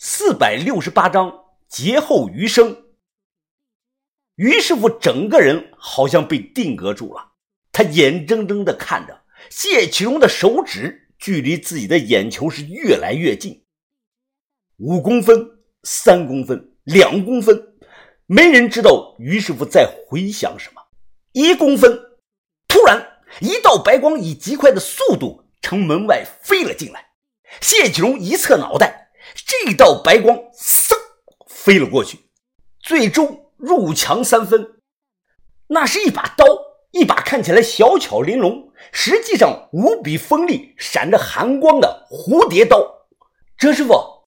四百六十八章劫后余生。于师傅整个人好像被定格住了，他眼睁睁的看着谢启荣的手指距离自己的眼球是越来越近，五公分、三公分、两公分，没人知道于师傅在回想什么。一公分，突然一道白光以极快的速度从门外飞了进来，谢启荣一侧脑袋。这道白光嗖飞了过去，最终入墙三分。那是一把刀，一把看起来小巧玲珑，实际上无比锋利、闪着寒光的蝴蝶刀。哲师傅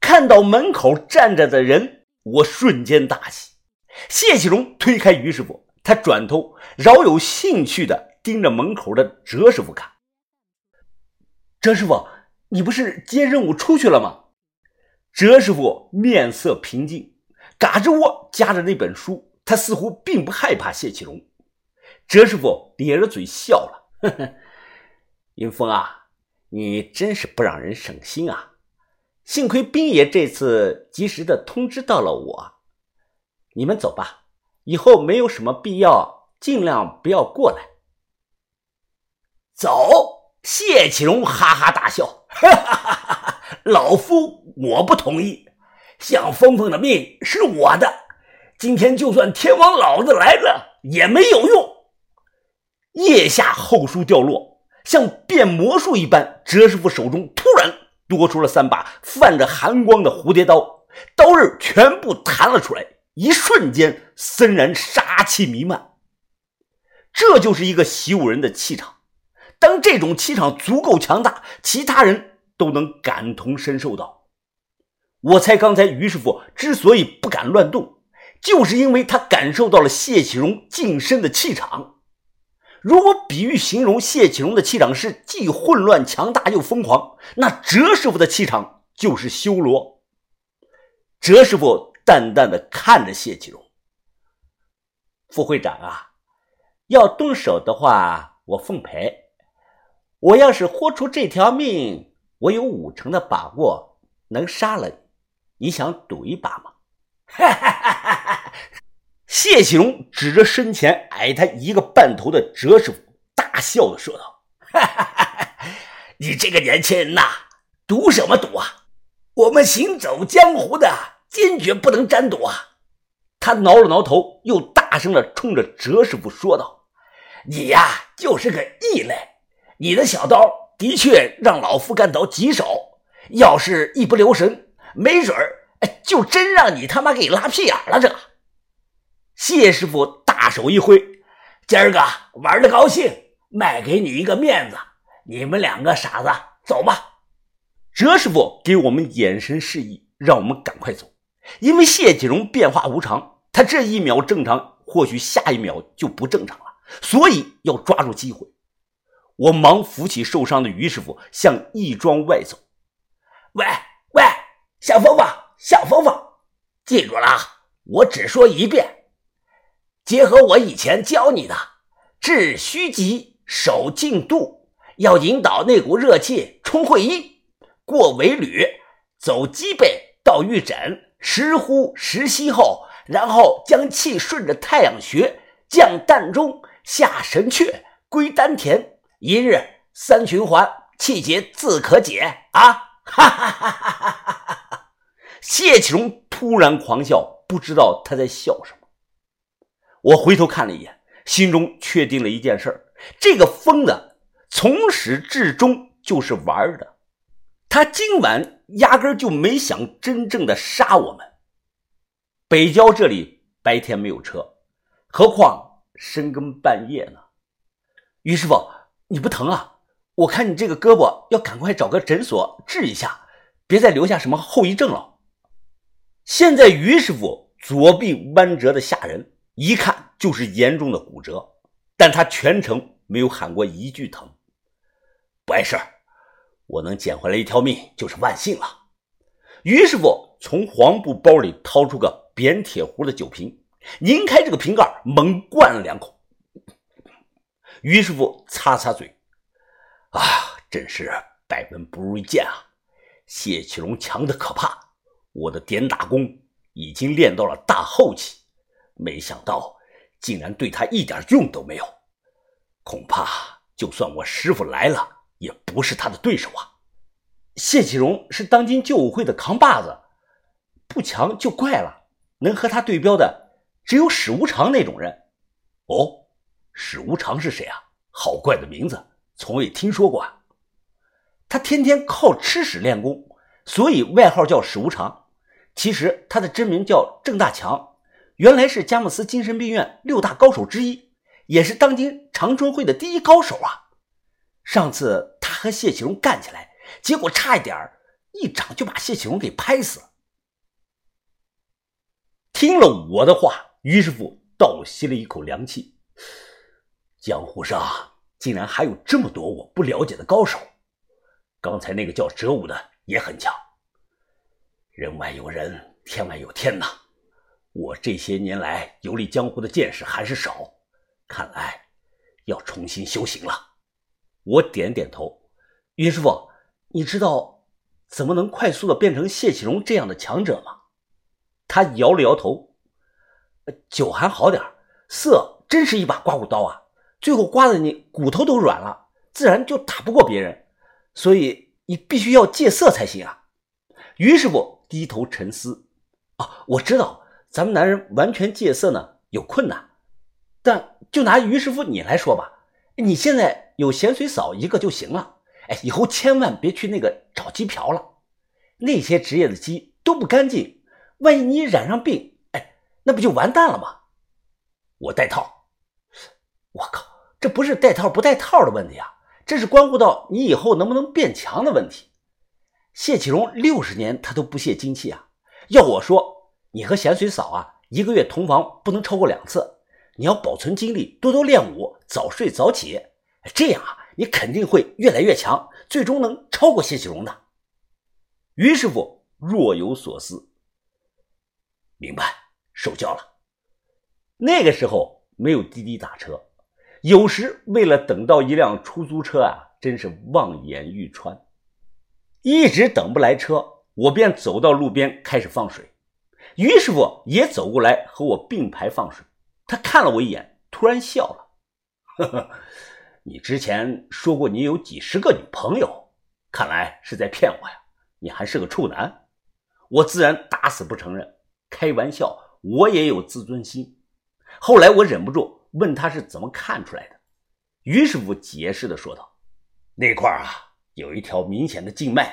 看到门口站着的人，我瞬间大喜。谢启荣推开于师傅，他转头饶有兴趣地盯着门口的哲师傅看。哲师傅，你不是接任务出去了吗？哲师傅面色平静，嘎吱窝夹着那本书，他似乎并不害怕谢启荣。哲师傅咧着嘴笑了：“呵呵，云峰啊，你真是不让人省心啊！幸亏冰爷这次及时的通知到了我。你们走吧，以后没有什么必要，尽量不要过来。”走！谢启荣哈哈大笑：“哈哈哈哈！老夫。”我不同意，向峰峰的命是我的，今天就算天王老子来了也没有用。腋下后书掉落，像变魔术一般，哲师傅手中突然多出了三把泛着寒光的蝴蝶刀，刀刃全部弹了出来，一瞬间森然杀气弥漫。这就是一个习武人的气场，当这种气场足够强大，其他人都能感同身受到。我猜刚才于师傅之所以不敢乱动，就是因为他感受到了谢启荣近身的气场。如果比喻形容谢启荣的气场是既混乱强大又疯狂，那哲师傅的气场就是修罗。哲师傅淡淡的看着谢启荣：“副会长啊，要动手的话，我奉陪。我要是豁出这条命，我有五成的把握能杀了你。”你想赌一把吗？哈哈哈！哈谢启荣指着身前矮他一个半头的哲师傅，大笑的说道：“哈哈哈你这个年轻人呐，赌什么赌啊？我们行走江湖的，坚决不能沾赌啊！”他挠了挠头，又大声的冲着哲师傅说道：“你呀，就是个异类。你的小刀的确让老夫感到棘手，要是一不留神。”没准儿，就真让你他妈给拉屁眼了！这谢师傅大手一挥，今儿个玩的高兴，卖给你一个面子，你们两个傻子走吧。哲师傅给我们眼神示意，让我们赶快走，因为谢启荣变化无常，他这一秒正常，或许下一秒就不正常了，所以要抓住机会。我忙扶起受伤的于师傅，向义庄外走。喂喂！小峰峰，小峰峰，记住了，我只说一遍。结合我以前教你的，治虚极，守静度，要引导那股热气冲会阴，过尾闾，走脊背到玉枕，时呼时吸后，然后将气顺着太阳穴降膻中，下神阙，归丹田，一日三循环，气结自可解啊！哈哈哈哈哈哈！谢启荣突然狂笑，不知道他在笑什么。我回头看了一眼，心中确定了一件事这个疯子从始至终就是玩的，他今晚压根就没想真正的杀我们。北郊这里白天没有车，何况深更半夜呢？于师傅，你不疼啊？我看你这个胳膊要赶快找个诊所治一下，别再留下什么后遗症了。现在于师傅左臂弯折的吓人，一看就是严重的骨折，但他全程没有喊过一句疼。不碍事儿我能捡回来一条命就是万幸了。于师傅从黄布包里掏出个扁铁壶的酒瓶，拧开这个瓶盖，猛灌了两口。于师傅擦擦嘴，啊，真是百闻不如一见啊！谢启荣强的可怕。我的点打功已经练到了大后期，没想到竟然对他一点用都没有。恐怕就算我师傅来了，也不是他的对手啊！谢启荣是当今救武会的扛把子，不强就怪了。能和他对标的，只有史无常那种人。哦，史无常是谁啊？好怪的名字，从未听说过啊！他天天靠吃屎练功，所以外号叫史无常。其实他的真名叫郑大强，原来是佳木斯精神病院六大高手之一，也是当今长春会的第一高手啊！上次他和谢启荣干起来，结果差一点一掌就把谢启荣给拍死。听了我的话，于师傅倒吸了一口凉气。江湖上竟然还有这么多我不了解的高手，刚才那个叫哲武的也很强。人外有人，天外有天呐！我这些年来游历江湖的见识还是少，看来要重新修行了。我点点头，云师傅，你知道怎么能快速的变成谢启荣这样的强者吗？他摇了摇头，酒还好点色真是一把刮骨刀啊！最后刮的你骨头都软了，自然就打不过别人。所以你必须要戒色才行啊！于师傅。低头沉思，啊，我知道咱们男人完全戒色呢有困难，但就拿于师傅你来说吧，你现在有咸水嫂一个就行了，哎，以后千万别去那个找鸡嫖了，那些职业的鸡都不干净，万一你染上病，哎，那不就完蛋了吗？我带套，我靠，这不是带套不带套的问题啊，这是关乎到你以后能不能变强的问题。谢启荣六十年他都不泄精气啊！要我说，你和咸水嫂啊，一个月同房不能超过两次。你要保存精力，多多练武，早睡早起，这样啊，你肯定会越来越强，最终能超过谢启荣的。于师傅若有所思，明白，受教了。那个时候没有滴滴打车，有时为了等到一辆出租车啊，真是望眼欲穿。一直等不来车，我便走到路边开始放水。于师傅也走过来和我并排放水。他看了我一眼，突然笑了：“呵呵，你之前说过你有几十个女朋友，看来是在骗我呀！你还是个处男。”我自然打死不承认，开玩笑，我也有自尊心。后来我忍不住问他是怎么看出来的。于师傅解释的说道：“那块啊。”有一条明显的静脉，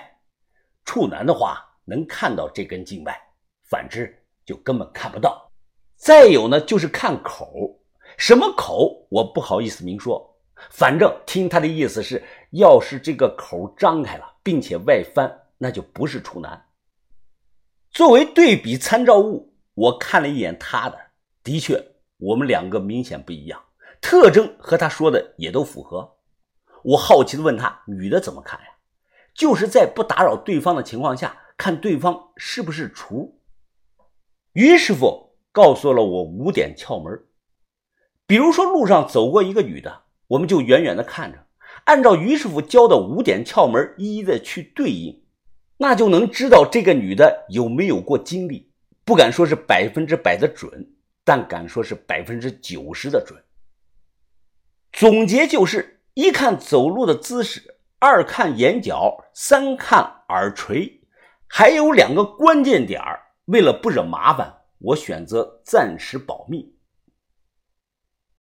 处男的话能看到这根静脉，反之就根本看不到。再有呢，就是看口，什么口我不好意思明说，反正听他的意思是，要是这个口张开了，并且外翻，那就不是处男。作为对比参照物，我看了一眼他的，的确，我们两个明显不一样，特征和他说的也都符合。我好奇的问他：“女的怎么看呀？就是在不打扰对方的情况下，看对方是不是厨。”于师傅告诉了我五点窍门。比如说，路上走过一个女的，我们就远远的看着，按照于师傅教的五点窍门一一的去对应，那就能知道这个女的有没有过经历。不敢说是百分之百的准，但敢说是百分之九十的准。总结就是。一看走路的姿势，二看眼角，三看耳垂，还有两个关键点为了不惹麻烦，我选择暂时保密。